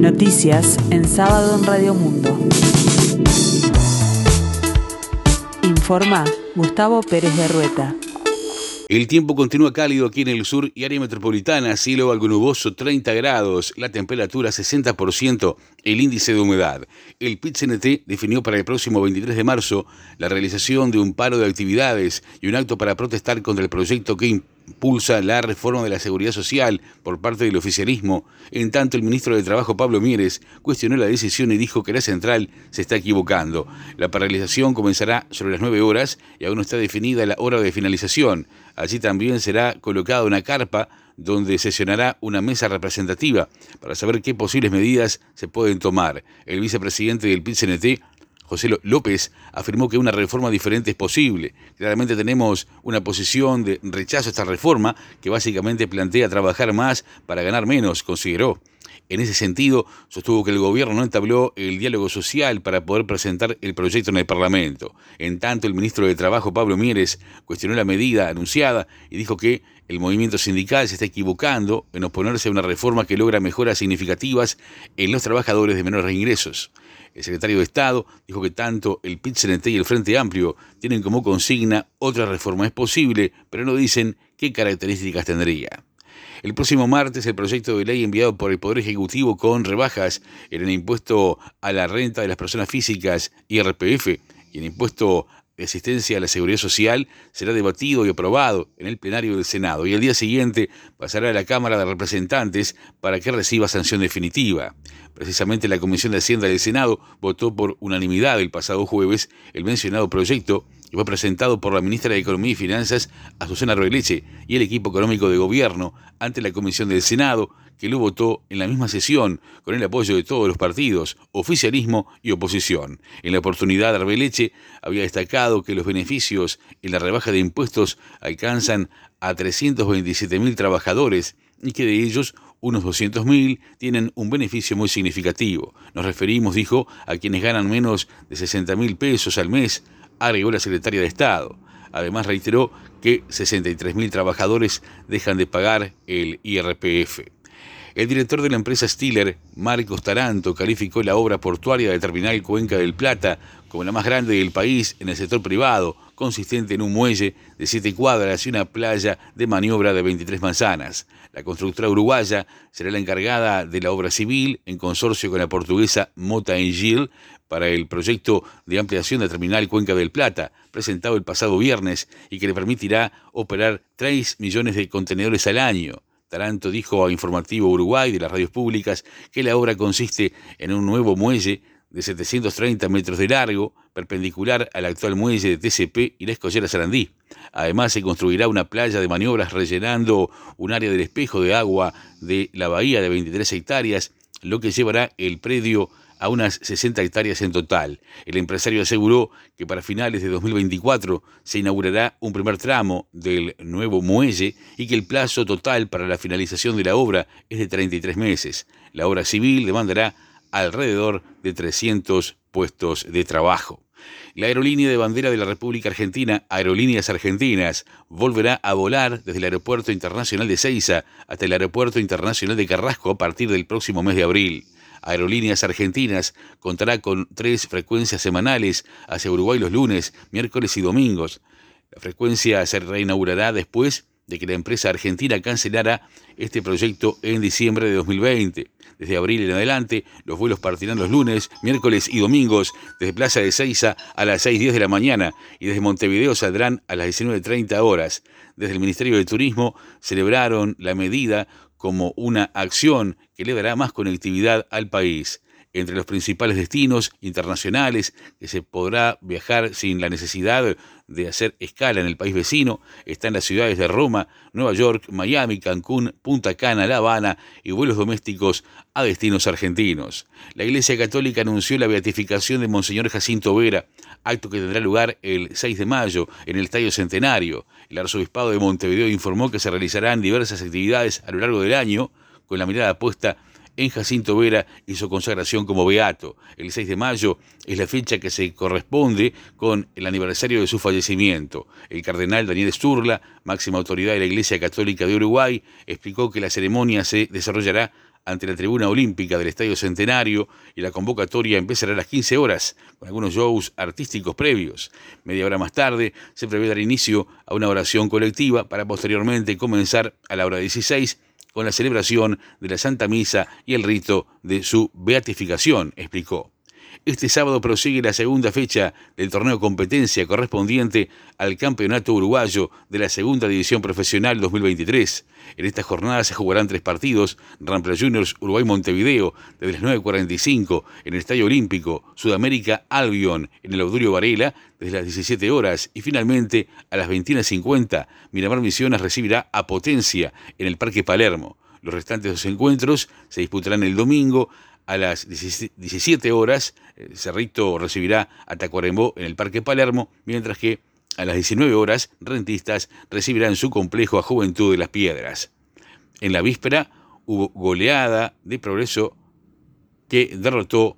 Noticias en sábado en Radio Mundo. Informa Gustavo Pérez de Rueta. El tiempo continúa cálido aquí en el sur y área metropolitana, cielo algo nuboso 30 grados, la temperatura 60%, el índice de humedad. El PIT-CNT definió para el próximo 23 de marzo la realización de un paro de actividades y un acto para protestar contra el proyecto que impulsa la reforma de la seguridad social por parte del oficialismo. En tanto, el ministro de Trabajo, Pablo Mieres, cuestionó la decisión y dijo que la central se está equivocando. La paralización comenzará sobre las 9 horas y aún no está definida la hora de finalización. Allí también será colocada una carpa donde sesionará una mesa representativa para saber qué posibles medidas se pueden tomar. El vicepresidente del PIT-CNT José López afirmó que una reforma diferente es posible. Claramente tenemos una posición de rechazo a esta reforma que básicamente plantea trabajar más para ganar menos, consideró. En ese sentido, sostuvo que el gobierno no entabló el diálogo social para poder presentar el proyecto en el Parlamento. En tanto, el ministro de Trabajo, Pablo Mieres, cuestionó la medida anunciada y dijo que el movimiento sindical se está equivocando en oponerse a una reforma que logra mejoras significativas en los trabajadores de menores ingresos. El secretario de Estado dijo que tanto el pit y el Frente Amplio tienen como consigna otra reforma es posible, pero no dicen qué características tendría. El próximo martes el proyecto de ley enviado por el Poder Ejecutivo con rebajas en el impuesto a la renta de las personas físicas IRPF y el impuesto de asistencia a la seguridad social será debatido y aprobado en el plenario del Senado y el día siguiente pasará a la Cámara de Representantes para que reciba sanción definitiva. Precisamente la Comisión de Hacienda del Senado votó por unanimidad el pasado jueves el mencionado proyecto y fue presentado por la ministra de Economía y Finanzas, Azucena Roeleche, y el equipo económico de gobierno ante la Comisión del Senado, que lo votó en la misma sesión con el apoyo de todos los partidos, oficialismo y oposición. En la oportunidad, Arbeleche había destacado que los beneficios en la rebaja de impuestos alcanzan a 327.000 trabajadores y que de ellos unos 200.000 tienen un beneficio muy significativo. Nos referimos, dijo, a quienes ganan menos de 60.000 pesos al mes, agregó la secretaria de Estado. Además reiteró que 63.000 trabajadores dejan de pagar el IRPF. El director de la empresa Stiller, Marcos Taranto, calificó la obra portuaria de Terminal Cuenca del Plata como la más grande del país en el sector privado, consistente en un muelle de siete cuadras y una playa de maniobra de 23 manzanas. La constructora uruguaya será la encargada de la obra civil en consorcio con la portuguesa Mota Engil para el proyecto de ampliación de Terminal Cuenca del Plata, presentado el pasado viernes y que le permitirá operar 3 millones de contenedores al año. Taranto dijo a Informativo Uruguay de las radios públicas que la obra consiste en un nuevo muelle de 730 metros de largo, perpendicular al actual muelle de TCP y la escollera Sarandí. Además, se construirá una playa de maniobras rellenando un área del espejo de agua de la bahía de 23 hectáreas, lo que llevará el predio a unas 60 hectáreas en total. El empresario aseguró que para finales de 2024 se inaugurará un primer tramo del nuevo muelle y que el plazo total para la finalización de la obra es de 33 meses. La obra civil demandará alrededor de 300 puestos de trabajo. La aerolínea de bandera de la República Argentina, Aerolíneas Argentinas, volverá a volar desde el Aeropuerto Internacional de Ceiza hasta el Aeropuerto Internacional de Carrasco a partir del próximo mes de abril. Aerolíneas Argentinas contará con tres frecuencias semanales hacia Uruguay los lunes, miércoles y domingos. La frecuencia se reinaugurará después de que la empresa argentina cancelara este proyecto en diciembre de 2020. Desde abril en adelante, los vuelos partirán los lunes, miércoles y domingos desde Plaza de Seiza a las 6.10 de la mañana y desde Montevideo saldrán a las 19.30 horas. Desde el Ministerio de Turismo celebraron la medida como una acción que le dará más conectividad al país. Entre los principales destinos internacionales que se podrá viajar sin la necesidad de hacer escala en el país vecino están las ciudades de Roma, Nueva York, Miami, Cancún, Punta Cana, La Habana y vuelos domésticos a destinos argentinos. La Iglesia Católica anunció la beatificación de Monseñor Jacinto Vera, acto que tendrá lugar el 6 de mayo en el Estadio Centenario. El Arzobispado de Montevideo informó que se realizarán diversas actividades a lo largo del año con la mirada puesta en Jacinto Vera y su consagración como beato. El 6 de mayo es la fecha que se corresponde con el aniversario de su fallecimiento. El cardenal Daniel Sturla, máxima autoridad de la Iglesia Católica de Uruguay, explicó que la ceremonia se desarrollará ante la tribuna olímpica del Estadio Centenario y la convocatoria empezará a las 15 horas, con algunos shows artísticos previos. Media hora más tarde se prevé dar inicio a una oración colectiva para posteriormente comenzar a la hora 16 con la celebración de la Santa Misa y el rito de su beatificación, explicó. Este sábado prosigue la segunda fecha del torneo competencia correspondiente al Campeonato Uruguayo de la Segunda División Profesional 2023. En esta jornada se jugarán tres partidos, Rampla Juniors Uruguay-Montevideo desde las 9.45 en el Estadio Olímpico, Sudamérica Albion en el Audurio Varela desde las 17 horas y finalmente a las 21.50 Miramar Misiones recibirá a Potencia en el Parque Palermo. Los restantes dos encuentros se disputarán el domingo a las 17 horas, Cerrito recibirá a Tacuarembó en el Parque Palermo, mientras que a las 19 horas, Rentistas recibirá en su complejo a Juventud de las Piedras. En la víspera hubo goleada de progreso que derrotó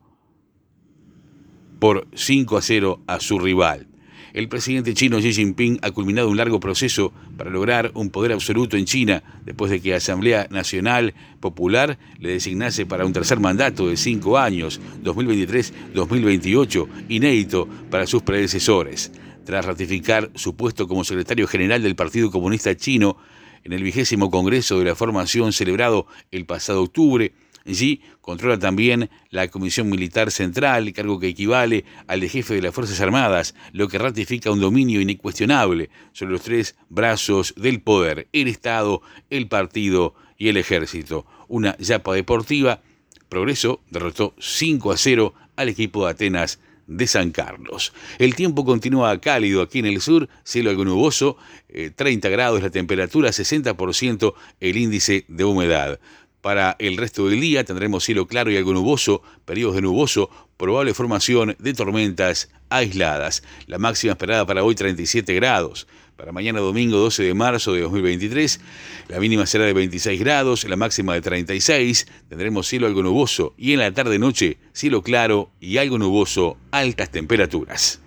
por 5 a 0 a su rival. El presidente chino Xi Jinping ha culminado un largo proceso para lograr un poder absoluto en China después de que la Asamblea Nacional Popular le designase para un tercer mandato de cinco años, 2023-2028, inédito para sus predecesores. Tras ratificar su puesto como secretario general del Partido Comunista Chino en el vigésimo Congreso de la Formación celebrado el pasado octubre, Allí controla también la Comisión Militar Central, cargo que equivale al de jefe de las Fuerzas Armadas, lo que ratifica un dominio incuestionable sobre los tres brazos del poder, el Estado, el partido y el ejército. Una yapa deportiva, Progreso derrotó 5 a 0 al equipo de Atenas de San Carlos. El tiempo continúa cálido aquí en el sur, cielo algo nuboso, 30 eh, grados la temperatura, 60% el índice de humedad. Para el resto del día tendremos cielo claro y algo nuboso, periodos de nuboso, probable formación de tormentas aisladas. La máxima esperada para hoy 37 grados. Para mañana domingo 12 de marzo de 2023, la mínima será de 26 grados, la máxima de 36. Tendremos cielo algo nuboso y en la tarde-noche cielo claro y algo nuboso, altas temperaturas.